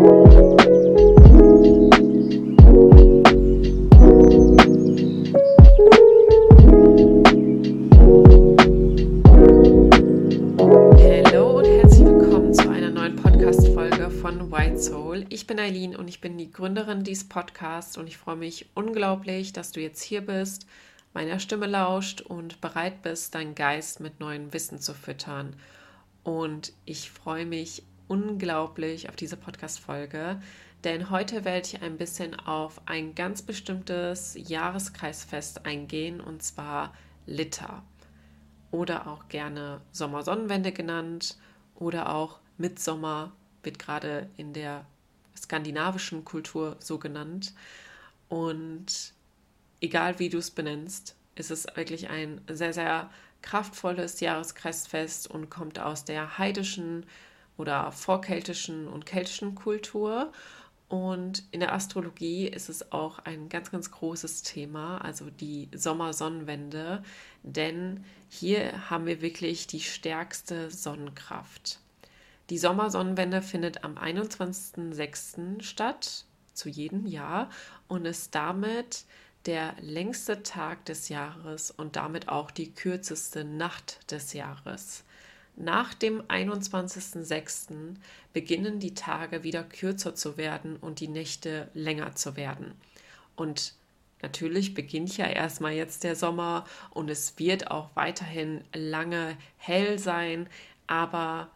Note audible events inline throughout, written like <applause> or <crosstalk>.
Hallo und herzlich willkommen zu einer neuen Podcast-Folge von White Soul. Ich bin Eileen und ich bin die Gründerin dieses Podcasts und ich freue mich unglaublich, dass du jetzt hier bist, meiner Stimme lauscht und bereit bist, deinen Geist mit neuem Wissen zu füttern. Und ich freue mich unglaublich auf diese Podcast-Folge, denn heute werde ich ein bisschen auf ein ganz bestimmtes Jahreskreisfest eingehen und zwar Litter oder auch gerne Sommersonnenwende genannt. Oder auch Mitsommer wird gerade in der skandinavischen Kultur so genannt. Und egal wie du es benennst, ist es wirklich ein sehr, sehr kraftvolles Jahreskreisfest und kommt aus der heidischen oder vorkeltischen und keltischen Kultur. Und in der Astrologie ist es auch ein ganz, ganz großes Thema, also die Sommersonnenwende, denn hier haben wir wirklich die stärkste Sonnenkraft. Die Sommersonnenwende findet am 21.06. statt, zu jedem Jahr, und ist damit der längste Tag des Jahres und damit auch die kürzeste Nacht des Jahres. Nach dem 21.06. beginnen die Tage wieder kürzer zu werden und die Nächte länger zu werden. Und natürlich beginnt ja erstmal jetzt der Sommer und es wird auch weiterhin lange hell sein, aber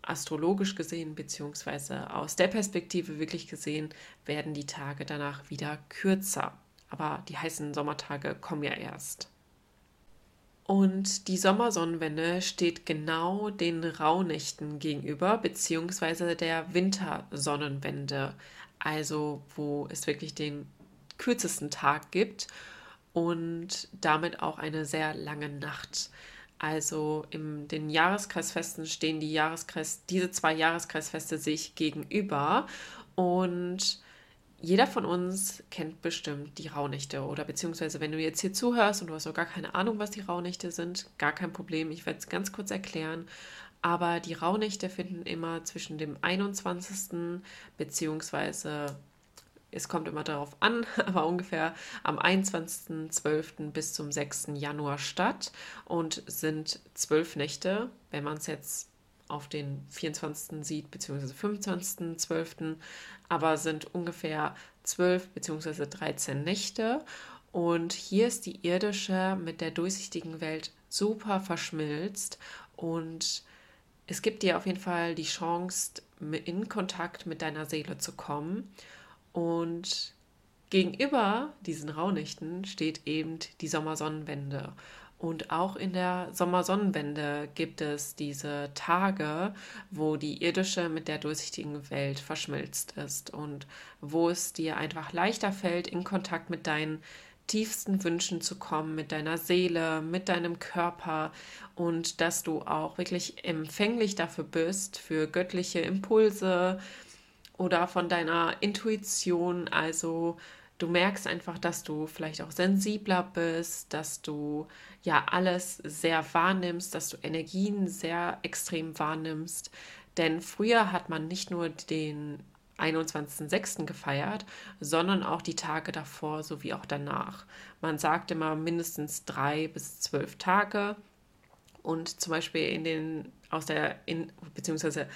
astrologisch gesehen, beziehungsweise aus der Perspektive wirklich gesehen, werden die Tage danach wieder kürzer. Aber die heißen Sommertage kommen ja erst. Und die Sommersonnenwende steht genau den Rauhnächten gegenüber, beziehungsweise der Wintersonnenwende, also wo es wirklich den kürzesten Tag gibt und damit auch eine sehr lange Nacht. Also in den Jahreskreisfesten stehen die Jahreskreis, diese zwei Jahreskreisfeste sich gegenüber und jeder von uns kennt bestimmt die Rauhnächte oder beziehungsweise wenn du jetzt hier zuhörst und du hast auch gar keine Ahnung, was die Rauhnächte sind, gar kein Problem. Ich werde es ganz kurz erklären. Aber die Rauhnächte finden immer zwischen dem 21. beziehungsweise es kommt immer darauf an, <laughs> aber ungefähr am 21.12. bis zum 6. Januar statt und sind zwölf Nächte, wenn man es jetzt auf den 24. sieht, beziehungsweise 25.12., aber sind ungefähr 12 beziehungsweise 13 Nächte. Und hier ist die irdische mit der durchsichtigen Welt super verschmilzt und es gibt dir auf jeden Fall die Chance, in Kontakt mit deiner Seele zu kommen. Und gegenüber diesen Rauhnächten steht eben die Sommersonnenwende. Und auch in der Sommersonnenwende gibt es diese Tage, wo die irdische mit der durchsichtigen Welt verschmilzt ist und wo es dir einfach leichter fällt, in Kontakt mit deinen tiefsten Wünschen zu kommen, mit deiner Seele, mit deinem Körper und dass du auch wirklich empfänglich dafür bist, für göttliche Impulse oder von deiner Intuition, also Du merkst einfach, dass du vielleicht auch sensibler bist, dass du ja alles sehr wahrnimmst, dass du Energien sehr extrem wahrnimmst. Denn früher hat man nicht nur den 21.06. gefeiert, sondern auch die Tage davor sowie auch danach. Man sagt immer mindestens drei bis zwölf Tage. Und zum Beispiel in den aus der in, beziehungsweise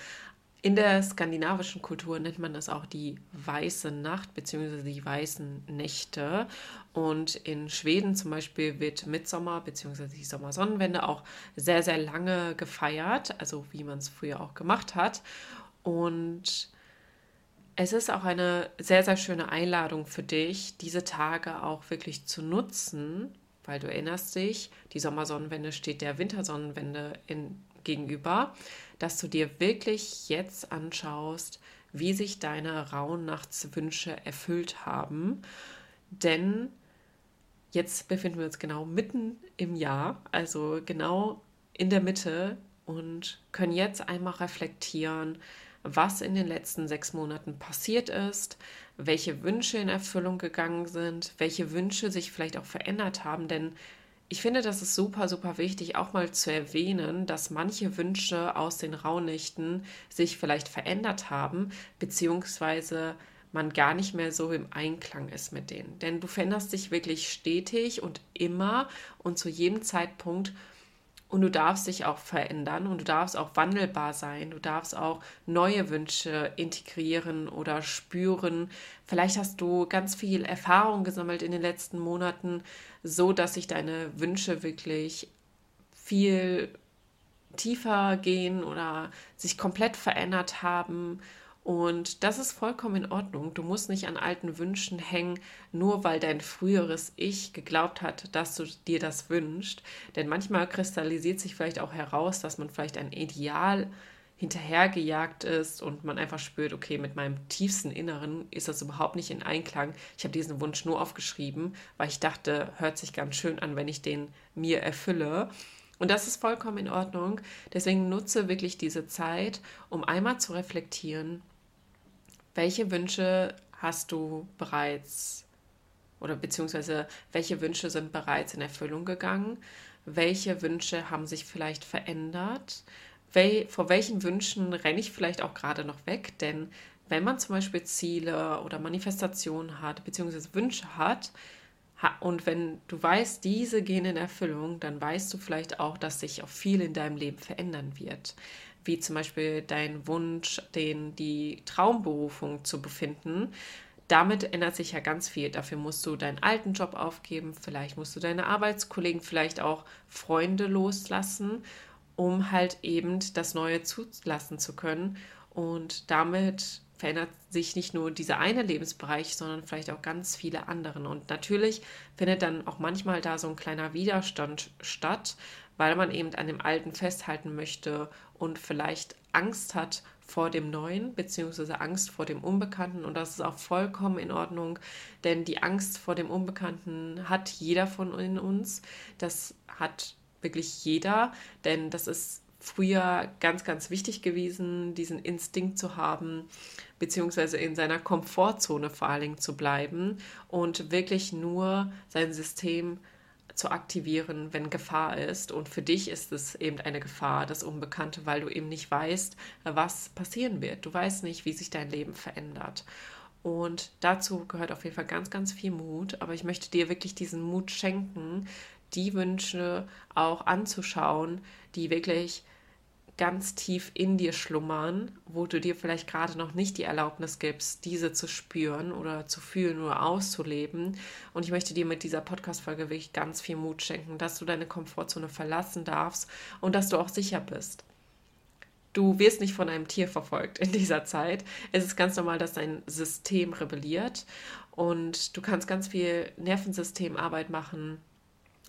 in der skandinavischen Kultur nennt man das auch die weiße Nacht bzw. die weißen Nächte. Und in Schweden zum Beispiel wird Mitsommer bzw. die Sommersonnenwende auch sehr, sehr lange gefeiert, also wie man es früher auch gemacht hat. Und es ist auch eine sehr, sehr schöne Einladung für dich, diese Tage auch wirklich zu nutzen, weil du erinnerst dich, die Sommersonnenwende steht der Wintersonnenwende in, gegenüber dass du dir wirklich jetzt anschaust, wie sich deine Rauhnachtswünsche erfüllt haben. Denn jetzt befinden wir uns genau mitten im Jahr, also genau in der Mitte und können jetzt einmal reflektieren, was in den letzten sechs Monaten passiert ist, welche Wünsche in Erfüllung gegangen sind, welche Wünsche sich vielleicht auch verändert haben, denn ich finde, das ist super, super wichtig, auch mal zu erwähnen, dass manche Wünsche aus den Rauhnächten sich vielleicht verändert haben, beziehungsweise man gar nicht mehr so im Einklang ist mit denen. Denn du veränderst dich wirklich stetig und immer und zu jedem Zeitpunkt und du darfst dich auch verändern und du darfst auch wandelbar sein. Du darfst auch neue Wünsche integrieren oder spüren. Vielleicht hast du ganz viel Erfahrung gesammelt in den letzten Monaten, so dass sich deine Wünsche wirklich viel tiefer gehen oder sich komplett verändert haben und das ist vollkommen in Ordnung. Du musst nicht an alten Wünschen hängen, nur weil dein früheres Ich geglaubt hat, dass du dir das wünschst. Denn manchmal kristallisiert sich vielleicht auch heraus, dass man vielleicht ein Ideal hinterhergejagt ist und man einfach spürt, okay, mit meinem tiefsten Inneren ist das überhaupt nicht in Einklang. Ich habe diesen Wunsch nur aufgeschrieben, weil ich dachte, hört sich ganz schön an, wenn ich den mir erfülle. Und das ist vollkommen in Ordnung. Deswegen nutze wirklich diese Zeit, um einmal zu reflektieren, welche Wünsche hast du bereits oder beziehungsweise welche Wünsche sind bereits in Erfüllung gegangen? Welche Wünsche haben sich vielleicht verändert? Wel vor welchen Wünschen renne ich vielleicht auch gerade noch weg? Denn wenn man zum Beispiel Ziele oder Manifestationen hat, beziehungsweise Wünsche hat, und wenn du weißt, diese gehen in Erfüllung, dann weißt du vielleicht auch, dass sich auch viel in deinem Leben verändern wird wie zum Beispiel dein Wunsch, den die Traumberufung zu befinden, damit ändert sich ja ganz viel. Dafür musst du deinen alten Job aufgeben, vielleicht musst du deine Arbeitskollegen, vielleicht auch Freunde loslassen, um halt eben das Neue zulassen zu können. Und damit verändert sich nicht nur dieser eine Lebensbereich, sondern vielleicht auch ganz viele andere. Und natürlich findet dann auch manchmal da so ein kleiner Widerstand statt, weil man eben an dem Alten festhalten möchte und vielleicht Angst hat vor dem Neuen, beziehungsweise Angst vor dem Unbekannten. Und das ist auch vollkommen in Ordnung, denn die Angst vor dem Unbekannten hat jeder von uns. Das hat wirklich jeder, denn das ist früher ganz, ganz wichtig gewesen, diesen Instinkt zu haben, beziehungsweise in seiner Komfortzone vor allen Dingen zu bleiben und wirklich nur sein System zu aktivieren, wenn Gefahr ist. Und für dich ist es eben eine Gefahr, das Unbekannte, weil du eben nicht weißt, was passieren wird. Du weißt nicht, wie sich dein Leben verändert. Und dazu gehört auf jeden Fall ganz, ganz viel Mut. Aber ich möchte dir wirklich diesen Mut schenken, die Wünsche auch anzuschauen, die wirklich ganz tief in dir schlummern, wo du dir vielleicht gerade noch nicht die Erlaubnis gibst, diese zu spüren oder zu fühlen oder auszuleben. Und ich möchte dir mit dieser Podcast-Folge wirklich ganz viel Mut schenken, dass du deine Komfortzone verlassen darfst und dass du auch sicher bist. Du wirst nicht von einem Tier verfolgt in dieser Zeit. Es ist ganz normal, dass dein System rebelliert und du kannst ganz viel Nervensystemarbeit machen,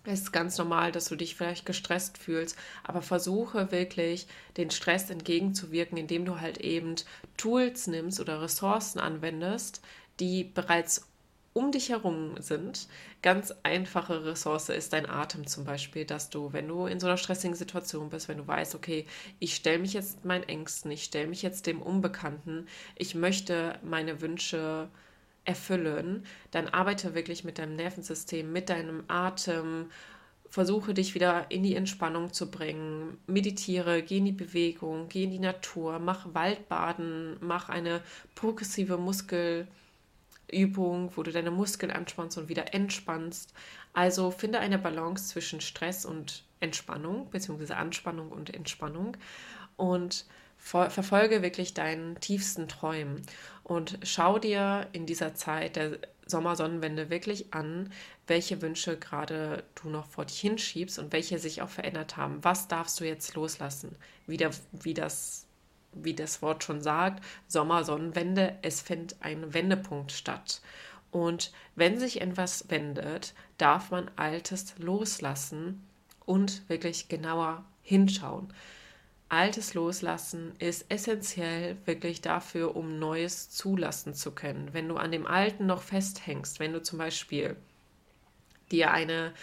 es ist ganz normal, dass du dich vielleicht gestresst fühlst, aber versuche wirklich den Stress entgegenzuwirken, indem du halt eben Tools nimmst oder Ressourcen anwendest, die bereits um dich herum sind. Ganz einfache Ressource ist dein Atem zum Beispiel, dass du, wenn du in so einer stressigen Situation bist, wenn du weißt, okay, ich stelle mich jetzt meinen Ängsten, ich stelle mich jetzt dem Unbekannten, ich möchte meine Wünsche erfüllen, dann arbeite wirklich mit deinem Nervensystem, mit deinem Atem, versuche dich wieder in die Entspannung zu bringen, meditiere, geh in die Bewegung, geh in die Natur, mach Waldbaden, mach eine progressive Muskelübung, wo du deine Muskeln anspannst und wieder entspannst. Also finde eine Balance zwischen Stress und Entspannung, beziehungsweise Anspannung und Entspannung und verfolge wirklich deinen tiefsten Träumen und schau dir in dieser Zeit der Sommersonnenwende wirklich an, welche Wünsche gerade du noch vor dich hinschiebst und welche sich auch verändert haben. Was darfst du jetzt loslassen? Wie, der, wie, das, wie das Wort schon sagt, Sommersonnenwende, es findet ein Wendepunkt statt. Und wenn sich etwas wendet, darf man Altes loslassen und wirklich genauer hinschauen. Altes loslassen ist essentiell wirklich dafür, um Neues zulassen zu können. Wenn du an dem Alten noch festhängst, wenn du zum Beispiel dir eine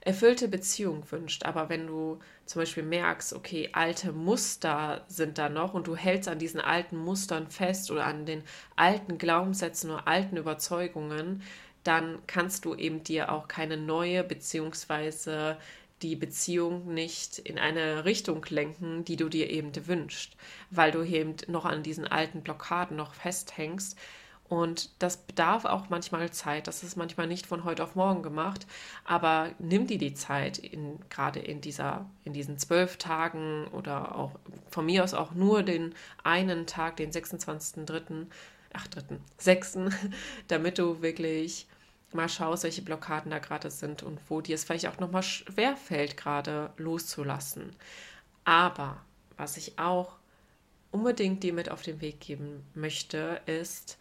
erfüllte Beziehung wünscht, aber wenn du zum Beispiel merkst, okay, alte Muster sind da noch und du hältst an diesen alten Mustern fest oder an den alten Glaubenssätzen oder alten Überzeugungen, dann kannst du eben dir auch keine neue beziehungsweise die Beziehung nicht in eine Richtung lenken, die du dir eben wünschst, weil du eben noch an diesen alten Blockaden noch festhängst. Und das bedarf auch manchmal Zeit. Das ist manchmal nicht von heute auf morgen gemacht. Aber nimm dir die Zeit, in, gerade in, dieser, in diesen zwölf Tagen oder auch von mir aus auch nur den einen Tag, den 26.3., ach, dritten, sechsten, <laughs> damit du wirklich mal schaust, welche Blockaden da gerade sind und wo dir es vielleicht auch nochmal schwer fällt, gerade loszulassen. Aber was ich auch unbedingt dir mit auf den Weg geben möchte, ist,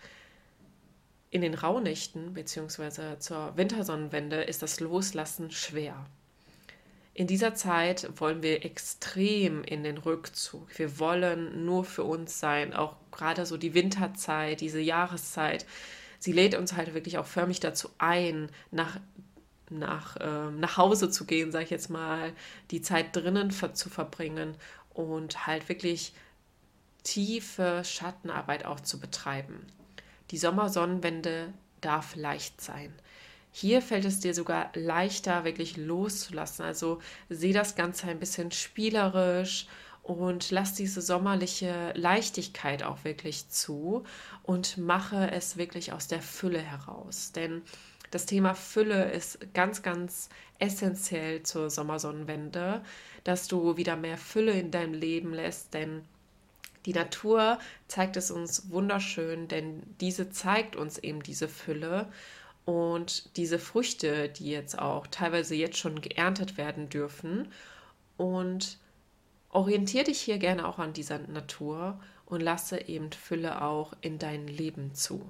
in den Rauhnächten bzw. zur Wintersonnenwende ist das Loslassen schwer. In dieser Zeit wollen wir extrem in den Rückzug. Wir wollen nur für uns sein, auch gerade so die Winterzeit, diese Jahreszeit sie lädt uns halt wirklich auch förmlich dazu ein, nach nach, äh, nach Hause zu gehen, sage ich jetzt mal, die Zeit drinnen ver zu verbringen und halt wirklich tiefe Schattenarbeit auch zu betreiben. Die Sommersonnenwende darf leicht sein. Hier fällt es dir sogar leichter, wirklich loszulassen. Also sehe das Ganze ein bisschen spielerisch und lass diese sommerliche Leichtigkeit auch wirklich zu und mache es wirklich aus der Fülle heraus. Denn das Thema Fülle ist ganz, ganz essentiell zur Sommersonnenwende, dass du wieder mehr Fülle in deinem Leben lässt, denn die Natur zeigt es uns wunderschön, denn diese zeigt uns eben diese Fülle und diese Früchte, die jetzt auch teilweise jetzt schon geerntet werden dürfen. Und Orientier dich hier gerne auch an dieser Natur und lasse eben Fülle auch in dein Leben zu.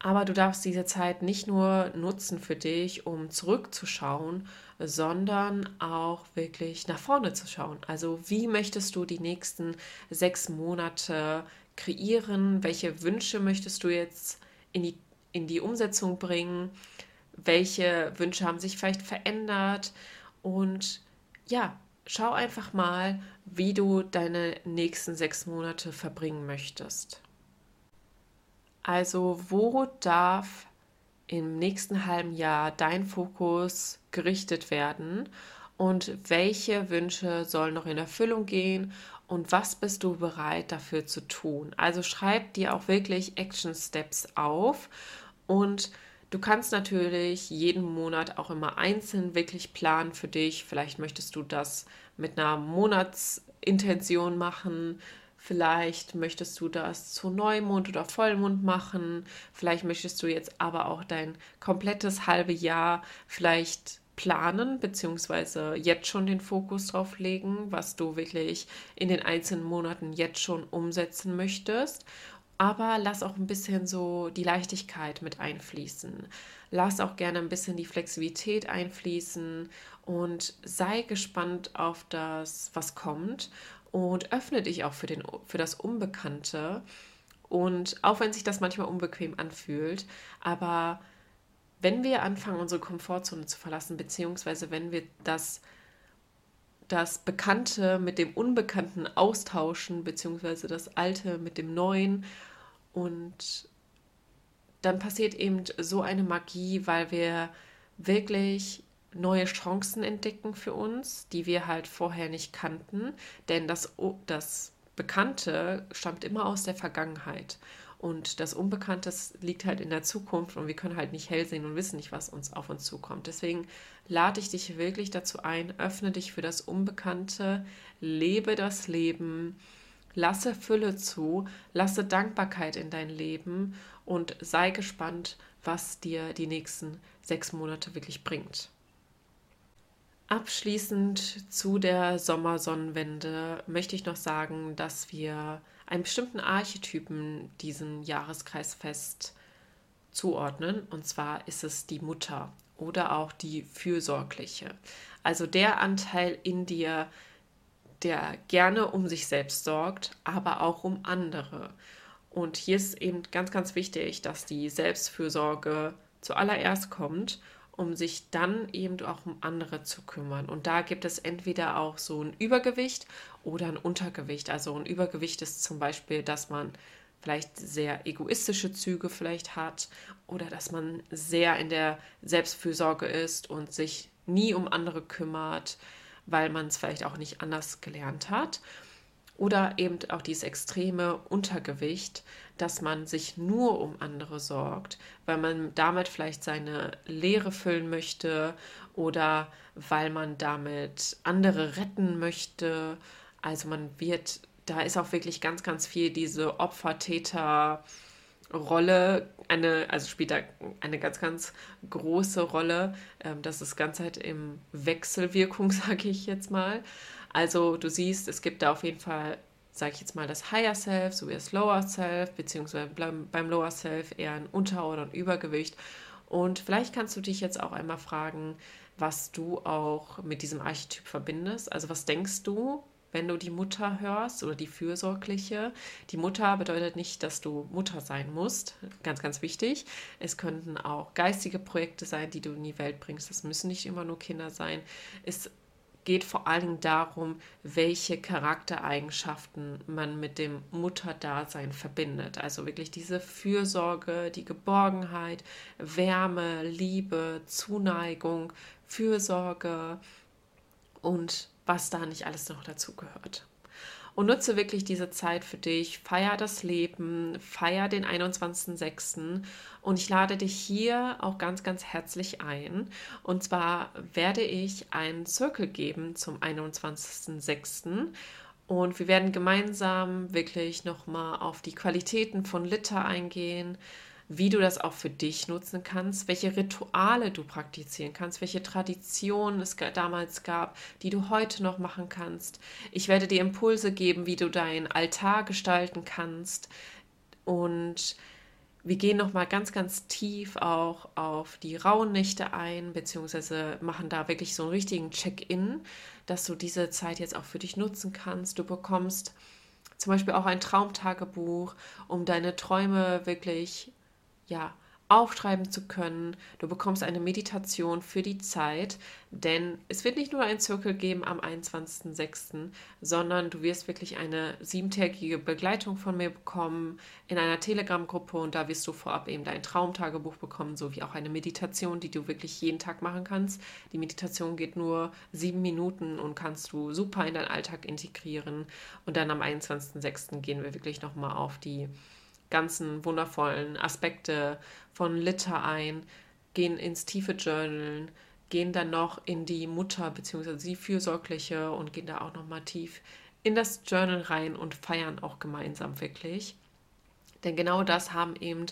Aber du darfst diese Zeit nicht nur nutzen für dich, um zurückzuschauen, sondern auch wirklich nach vorne zu schauen. Also wie möchtest du die nächsten sechs Monate kreieren? Welche Wünsche möchtest du jetzt in die, in die Umsetzung bringen? Welche Wünsche haben sich vielleicht verändert? Und ja, schau einfach mal, wie du deine nächsten sechs Monate verbringen möchtest. Also wo darf im nächsten halben Jahr dein Fokus gerichtet werden und welche Wünsche sollen noch in Erfüllung gehen und was bist du bereit dafür zu tun? Also schreib dir auch wirklich Action Steps auf und Du kannst natürlich jeden Monat auch immer einzeln wirklich planen für dich. Vielleicht möchtest du das mit einer Monatsintention machen. Vielleicht möchtest du das zu Neumond oder Vollmond machen. Vielleicht möchtest du jetzt aber auch dein komplettes halbe Jahr vielleicht planen, beziehungsweise jetzt schon den Fokus drauf legen, was du wirklich in den einzelnen Monaten jetzt schon umsetzen möchtest aber lass auch ein bisschen so die Leichtigkeit mit einfließen. Lass auch gerne ein bisschen die Flexibilität einfließen und sei gespannt auf das, was kommt und öffne dich auch für, den, für das Unbekannte. Und auch wenn sich das manchmal unbequem anfühlt, aber wenn wir anfangen, unsere Komfortzone zu verlassen, beziehungsweise wenn wir das das Bekannte mit dem Unbekannten austauschen, beziehungsweise das Alte mit dem Neuen und dann passiert eben so eine Magie, weil wir wirklich neue Chancen entdecken für uns, die wir halt vorher nicht kannten. Denn das, das Bekannte stammt immer aus der Vergangenheit. Und das Unbekannte liegt halt in der Zukunft und wir können halt nicht hell sehen und wissen nicht, was uns auf uns zukommt. Deswegen lade ich dich wirklich dazu ein, öffne dich für das Unbekannte, lebe das Leben Lasse Fülle zu, lasse Dankbarkeit in dein Leben und sei gespannt, was dir die nächsten sechs Monate wirklich bringt. Abschließend zu der Sommersonnenwende möchte ich noch sagen, dass wir einen bestimmten Archetypen diesem Jahreskreisfest zuordnen. Und zwar ist es die Mutter oder auch die Fürsorgliche. Also der Anteil in dir, der gerne um sich selbst sorgt, aber auch um andere. Und hier ist eben ganz, ganz wichtig, dass die Selbstfürsorge zuallererst kommt, um sich dann eben auch um andere zu kümmern. Und da gibt es entweder auch so ein Übergewicht oder ein Untergewicht. Also ein Übergewicht ist zum Beispiel, dass man vielleicht sehr egoistische Züge vielleicht hat oder dass man sehr in der Selbstfürsorge ist und sich nie um andere kümmert, weil man es vielleicht auch nicht anders gelernt hat. Oder eben auch dieses extreme Untergewicht, dass man sich nur um andere sorgt, weil man damit vielleicht seine Leere füllen möchte oder weil man damit andere retten möchte. Also man wird, da ist auch wirklich ganz, ganz viel diese Opfer-Täter- Rolle, eine, also spielt da eine ganz, ganz große Rolle. Ähm, das ist ganz halt im Wechselwirkung, <laughs> sage ich jetzt mal. Also du siehst, es gibt da auf jeden Fall, sage ich jetzt mal, das Higher Self sowie das Lower Self, beziehungsweise beim Lower Self eher ein Unter- oder ein Übergewicht. Und vielleicht kannst du dich jetzt auch einmal fragen, was du auch mit diesem Archetyp verbindest. Also was denkst du, wenn du die Mutter hörst oder die Fürsorgliche. Die Mutter bedeutet nicht, dass du Mutter sein musst. Ganz, ganz wichtig. Es könnten auch geistige Projekte sein, die du in die Welt bringst. Das müssen nicht immer nur Kinder sein. Es geht vor allen Dingen darum, welche Charaktereigenschaften man mit dem Mutterdasein verbindet. Also wirklich diese Fürsorge, die Geborgenheit, Wärme, Liebe, Zuneigung, Fürsorge und was da nicht alles noch dazu gehört. Und nutze wirklich diese Zeit für dich, feier das Leben, feier den 21.06. Und ich lade dich hier auch ganz, ganz herzlich ein. Und zwar werde ich einen Circle geben zum 21.06. Und wir werden gemeinsam wirklich nochmal auf die Qualitäten von Litter eingehen, wie du das auch für dich nutzen kannst, welche Rituale du praktizieren kannst, welche Traditionen es damals gab, die du heute noch machen kannst. Ich werde dir Impulse geben, wie du deinen Altar gestalten kannst und wir gehen noch mal ganz, ganz tief auch auf die rauen Nächte ein, beziehungsweise machen da wirklich so einen richtigen Check-in, dass du diese Zeit jetzt auch für dich nutzen kannst. Du bekommst zum Beispiel auch ein Traumtagebuch, um deine Träume wirklich ja, aufschreiben zu können. Du bekommst eine Meditation für die Zeit, denn es wird nicht nur ein Zirkel geben am 21.06., sondern du wirst wirklich eine siebentägige Begleitung von mir bekommen in einer Telegram-Gruppe und da wirst du vorab eben dein Traumtagebuch bekommen, sowie auch eine Meditation, die du wirklich jeden Tag machen kannst. Die Meditation geht nur sieben Minuten und kannst du super in deinen Alltag integrieren. Und dann am 21.06. gehen wir wirklich nochmal auf die ganzen wundervollen Aspekte von Litter ein, gehen ins tiefe Journalen, gehen dann noch in die Mutter bzw. die Fürsorgliche und gehen da auch nochmal tief in das Journal rein und feiern auch gemeinsam wirklich. Denn genau das haben eben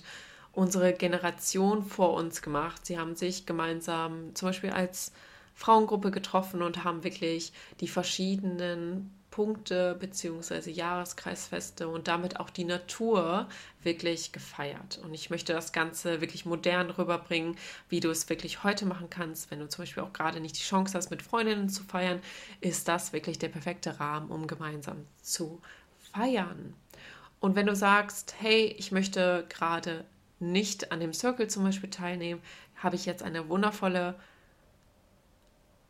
unsere Generation vor uns gemacht. Sie haben sich gemeinsam zum Beispiel als Frauengruppe getroffen und haben wirklich die verschiedenen Punkte bzw. Jahreskreisfeste und damit auch die Natur wirklich gefeiert. Und ich möchte das Ganze wirklich modern rüberbringen, wie du es wirklich heute machen kannst. Wenn du zum Beispiel auch gerade nicht die Chance hast, mit Freundinnen zu feiern, ist das wirklich der perfekte Rahmen, um gemeinsam zu feiern. Und wenn du sagst, hey, ich möchte gerade nicht an dem Circle zum Beispiel teilnehmen, habe ich jetzt eine wundervolle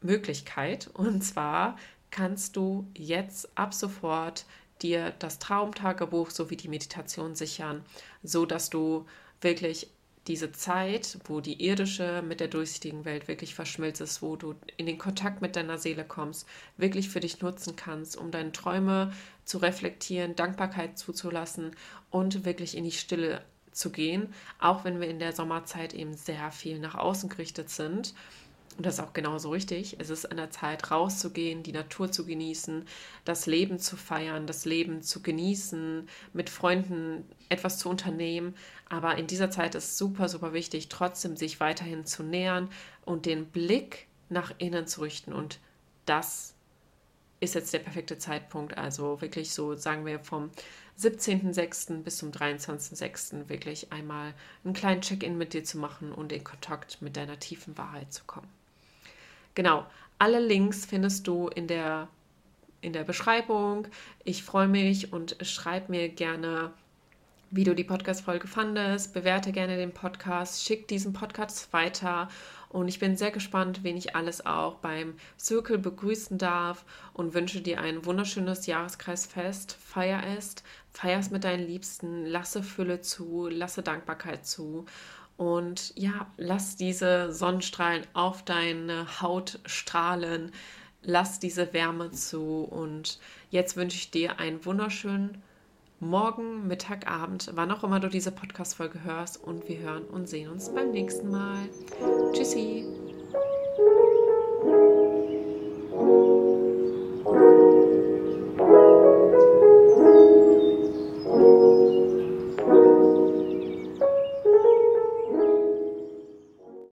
Möglichkeit. Und zwar kannst du jetzt ab sofort dir das Traumtagebuch sowie die Meditation sichern, so dass du wirklich diese Zeit, wo die irdische mit der durchsichtigen Welt wirklich verschmilzt wo du in den Kontakt mit deiner Seele kommst, wirklich für dich nutzen kannst, um deine Träume zu reflektieren, Dankbarkeit zuzulassen und wirklich in die Stille zu gehen, auch wenn wir in der Sommerzeit eben sehr viel nach außen gerichtet sind und das ist auch genauso richtig. Es ist an der Zeit, rauszugehen, die Natur zu genießen, das Leben zu feiern, das Leben zu genießen, mit Freunden etwas zu unternehmen. Aber in dieser Zeit ist super, super wichtig, trotzdem sich weiterhin zu nähern und den Blick nach innen zu richten. Und das ist jetzt der perfekte Zeitpunkt. Also wirklich so, sagen wir, vom 17.06. bis zum 23.06. wirklich einmal einen kleinen Check-in mit dir zu machen und in Kontakt mit deiner tiefen Wahrheit zu kommen. Genau, alle Links findest du in der, in der Beschreibung. Ich freue mich und schreib mir gerne, wie du die Podcast-Folge fandest. Bewerte gerne den Podcast, schick diesen Podcast weiter Und ich bin sehr gespannt, wen ich alles auch beim Circle begrüßen darf und wünsche dir ein wunderschönes Jahreskreisfest. Feier es, feier es mit deinen Liebsten, lasse Fülle zu, lasse Dankbarkeit zu. Und ja, lass diese Sonnenstrahlen auf deine Haut strahlen. Lass diese Wärme zu. Und jetzt wünsche ich dir einen wunderschönen Morgen, Mittag, Abend, wann auch immer du diese Podcast-Folge hörst. Und wir hören und sehen uns beim nächsten Mal. Tschüssi.